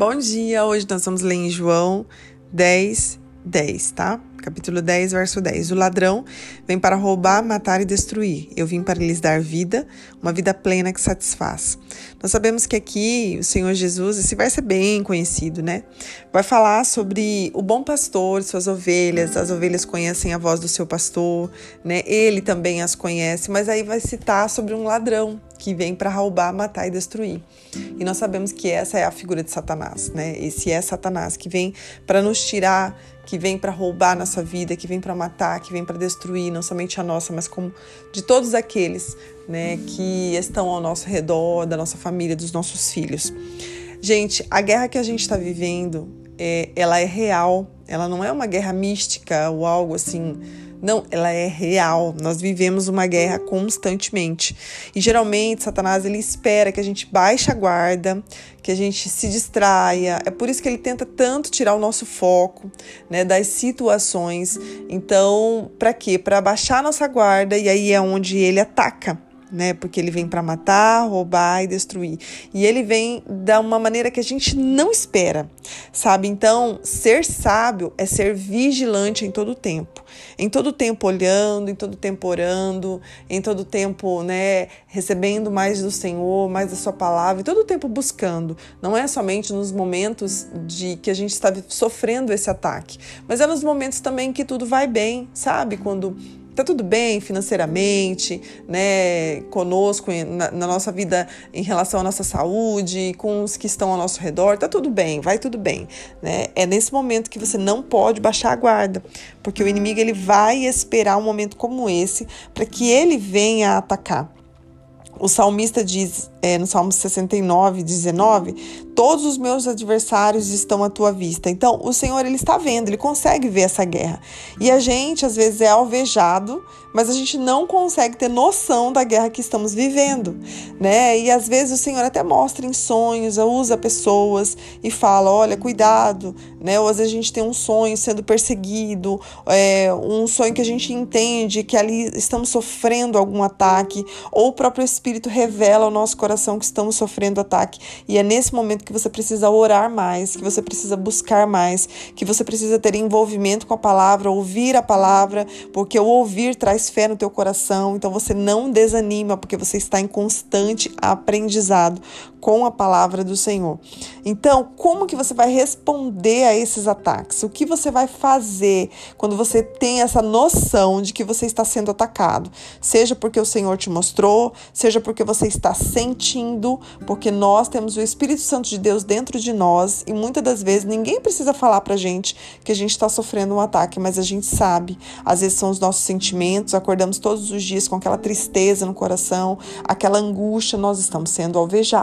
Bom dia! Hoje nós vamos ler em João 10, 10, tá? Capítulo 10, verso 10. O ladrão vem para roubar, matar e destruir. Eu vim para lhes dar vida, uma vida plena que satisfaz. Nós sabemos que aqui o Senhor Jesus, esse verso é bem conhecido, né? Vai falar sobre o bom pastor, suas ovelhas, as ovelhas conhecem a voz do seu pastor, né? Ele também as conhece, mas aí vai citar sobre um ladrão que vem para roubar, matar e destruir. E nós sabemos que essa é a figura de Satanás, né? Esse é Satanás que vem para nos tirar, que vem para roubar nossa vida, que vem para matar, que vem para destruir não somente a nossa, mas como de todos aqueles, né, que estão ao nosso redor, da nossa família, dos nossos filhos. Gente, a guerra que a gente está vivendo, é, ela é real. Ela não é uma guerra mística ou algo assim não, ela é real. Nós vivemos uma guerra constantemente. E geralmente Satanás ele espera que a gente baixe a guarda, que a gente se distraia. É por isso que ele tenta tanto tirar o nosso foco, né, das situações. Então, para quê? Para baixar a nossa guarda e aí é onde ele ataca né? Porque ele vem para matar, roubar e destruir. E ele vem da uma maneira que a gente não espera, sabe? Então, ser sábio é ser vigilante em todo o tempo. Em todo tempo olhando, em todo tempo orando, em todo tempo, né, recebendo mais do Senhor, mais da sua palavra, em todo tempo buscando. Não é somente nos momentos de que a gente está sofrendo esse ataque, mas é nos momentos também que tudo vai bem, sabe? Quando tá tudo bem financeiramente, né, conosco, na, na, nossa vida em relação à nossa saúde, com os que estão ao nosso redor, tá tudo bem, vai tudo bem, né? É nesse momento que você não pode baixar a guarda, porque o inimigo ele vai esperar um momento como esse para que ele venha atacar. O salmista diz é, no Salmo 69, 19: Todos os meus adversários estão à tua vista. Então, o Senhor ele está vendo, ele consegue ver essa guerra. E a gente, às vezes, é alvejado, mas a gente não consegue ter noção da guerra que estamos vivendo, né? E às vezes o Senhor até mostra em sonhos, usa pessoas e fala: olha, cuidado, né? Ou às vezes a gente tem um sonho sendo perseguido, é, um sonho que a gente entende que ali estamos sofrendo algum ataque, ou o próprio Espírito revela ao nosso coração que estamos sofrendo ataque. E é nesse momento que você precisa orar mais, que você precisa buscar mais, que você precisa ter envolvimento com a palavra, ouvir a palavra, porque o ouvir traz fé no teu coração. Então você não desanima, porque você está em constante aprendizado com a palavra do Senhor. Então, como que você vai responder a esses ataques? O que você vai fazer quando você tem essa noção de que você está sendo atacado? Seja porque o Senhor te mostrou, seja porque você está sentindo, porque nós temos o Espírito Santo de Deus dentro de nós e muitas das vezes ninguém precisa falar pra gente que a gente está sofrendo um ataque, mas a gente sabe. Às vezes são os nossos sentimentos, acordamos todos os dias com aquela tristeza no coração, aquela angústia, nós estamos sendo alvejados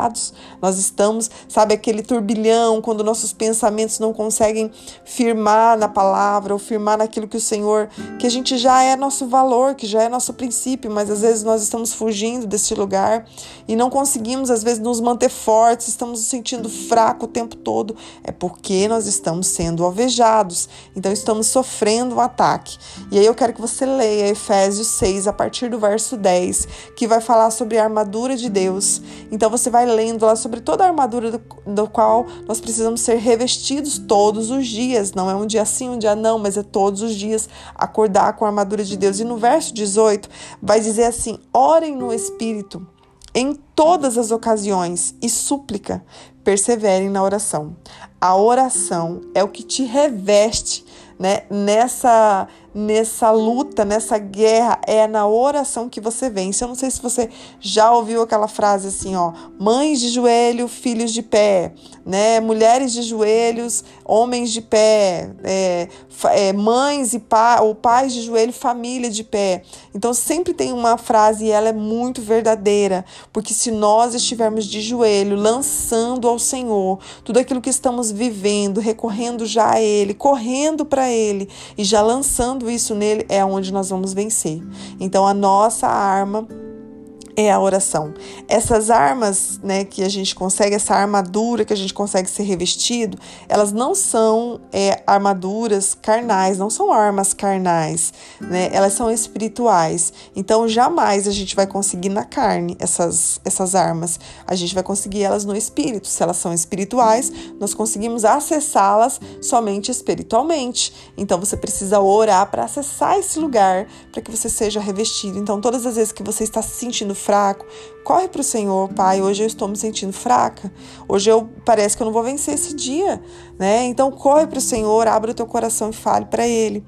nós estamos, sabe, aquele turbilhão, quando nossos pensamentos não conseguem firmar na palavra ou firmar naquilo que o Senhor, que a gente já é nosso valor, que já é nosso princípio, mas às vezes nós estamos fugindo desse lugar e não conseguimos, às vezes, nos manter fortes, estamos nos sentindo fraco o tempo todo. É porque nós estamos sendo alvejados, então estamos sofrendo um ataque. E aí eu quero que você leia Efésios 6, a partir do verso 10, que vai falar sobre a armadura de Deus. Então você vai lendo lá sobre toda a armadura do, do qual nós precisamos ser revestidos todos os dias. Não é um dia sim, um dia não, mas é todos os dias acordar com a armadura de Deus. E no verso 18 vai dizer assim: orem no Espírito em todas as ocasiões e súplica, perseverem na oração. A oração é o que te reveste né, nessa nessa luta, nessa guerra, é na oração que você vence. Eu não sei se você já ouviu aquela frase assim, ó, mães de joelho, filhos de pé, né? Mulheres de joelhos, homens de pé, é, é, mães e pa, ou pais de joelho, família de pé. Então sempre tem uma frase e ela é muito verdadeira, porque se nós estivermos de joelho, lançando ao Senhor tudo aquilo que estamos vivendo, recorrendo já a Ele, correndo para Ele e já lançando isso nele, é onde nós vamos vencer. Então a nossa arma é a oração. Essas armas, né, que a gente consegue, essa armadura que a gente consegue ser revestido, elas não são é, armaduras carnais, não são armas carnais, né? Elas são espirituais. Então jamais a gente vai conseguir na carne essas essas armas. A gente vai conseguir elas no espírito. Se elas são espirituais, nós conseguimos acessá-las somente espiritualmente. Então você precisa orar para acessar esse lugar, para que você seja revestido. Então todas as vezes que você está se sentindo fraco, corre para o Senhor, Pai. Hoje eu estou me sentindo fraca. Hoje eu parece que eu não vou vencer esse dia, né? Então corre para o Senhor, abre o teu coração e fale para Ele.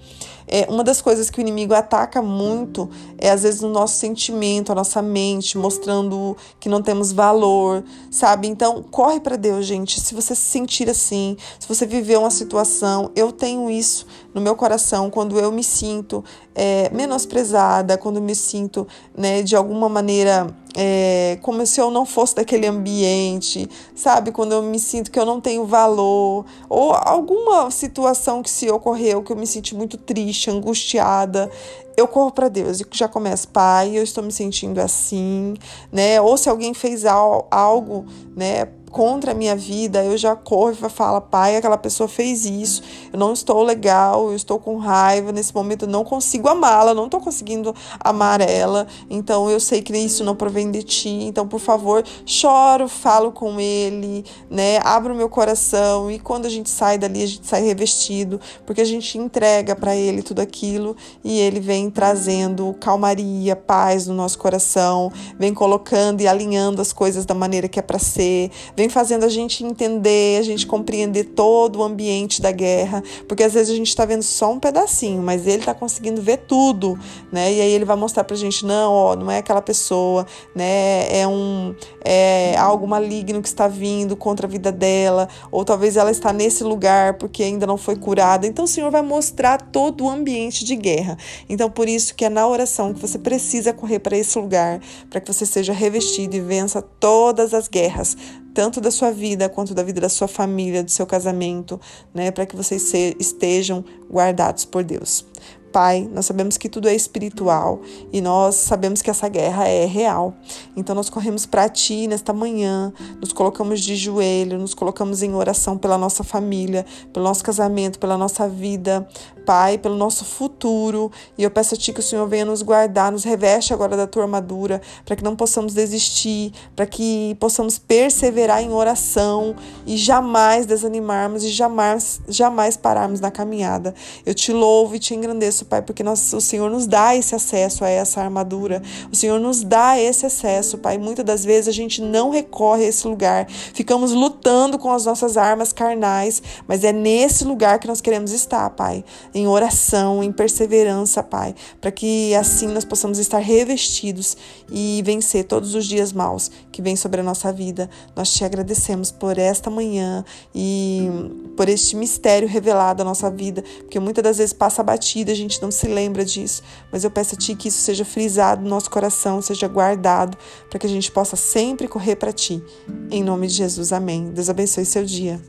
É, uma das coisas que o inimigo ataca muito é às vezes o nosso sentimento, a nossa mente, mostrando que não temos valor, sabe? Então corre para Deus, gente. Se você se sentir assim, se você viver uma situação, eu tenho isso no meu coração quando eu me sinto é, menosprezada, quando me sinto, né, de alguma maneira é, como se eu não fosse daquele ambiente, sabe? Quando eu me sinto que eu não tenho valor, ou alguma situação que se ocorreu que eu me senti muito triste, angustiada, eu corro para Deus e já começo, Pai, eu estou me sentindo assim, né? Ou se alguém fez algo, né, contra a minha vida, eu já corro e falo, pai, aquela pessoa fez isso, eu não estou legal, eu estou com raiva, nesse momento eu não consigo amá-la, não estou conseguindo amar ela, então eu sei que isso não provém de ti, então por favor, choro, falo com ele, né, abro meu coração e quando a gente sai dali, a gente sai revestido, porque a gente entrega para ele tudo aquilo e ele vem trazendo calmaria, paz no nosso coração, vem colocando e alinhando as coisas da maneira que é para ser, vem fazendo a gente entender, a gente compreender todo o ambiente da guerra, porque às vezes a gente está vendo só um pedacinho, mas ele está conseguindo ver tudo, né? E aí ele vai mostrar pra gente, não, ó, não é aquela pessoa, né? É um é algo maligno que está vindo contra a vida dela, ou talvez ela está nesse lugar porque ainda não foi curada. Então o Senhor vai mostrar todo o ambiente de guerra. Então por isso que é na oração que você precisa correr para esse lugar, para que você seja revestido e vença todas as guerras tanto da sua vida quanto da vida da sua família, do seu casamento, né, para que vocês estejam guardados por Deus. Pai, nós sabemos que tudo é espiritual e nós sabemos que essa guerra é real. Então nós corremos para Ti nesta manhã, nos colocamos de joelho, nos colocamos em oração pela nossa família, pelo nosso casamento, pela nossa vida, Pai, pelo nosso futuro. E eu peço a Ti que o Senhor venha nos guardar, nos reveste agora da Tua armadura, para que não possamos desistir, para que possamos perseverar em oração e jamais desanimarmos e jamais, jamais pararmos na caminhada. Eu te louvo e te engrandeço Pai, porque nós, o Senhor nos dá esse acesso a essa armadura. O Senhor nos dá esse acesso, Pai. Muitas das vezes a gente não recorre a esse lugar. Ficamos lutando com as nossas armas carnais, mas é nesse lugar que nós queremos estar, Pai. Em oração, em perseverança, Pai, para que assim nós possamos estar revestidos e vencer todos os dias maus que vêm sobre a nossa vida. Nós te agradecemos por esta manhã e por este mistério revelado à nossa vida, porque muitas das vezes passa batida, a gente gente não se lembra disso, mas eu peço a Ti que isso seja frisado no nosso coração, seja guardado, para que a gente possa sempre correr para Ti. Em nome de Jesus, amém. Deus abençoe seu dia.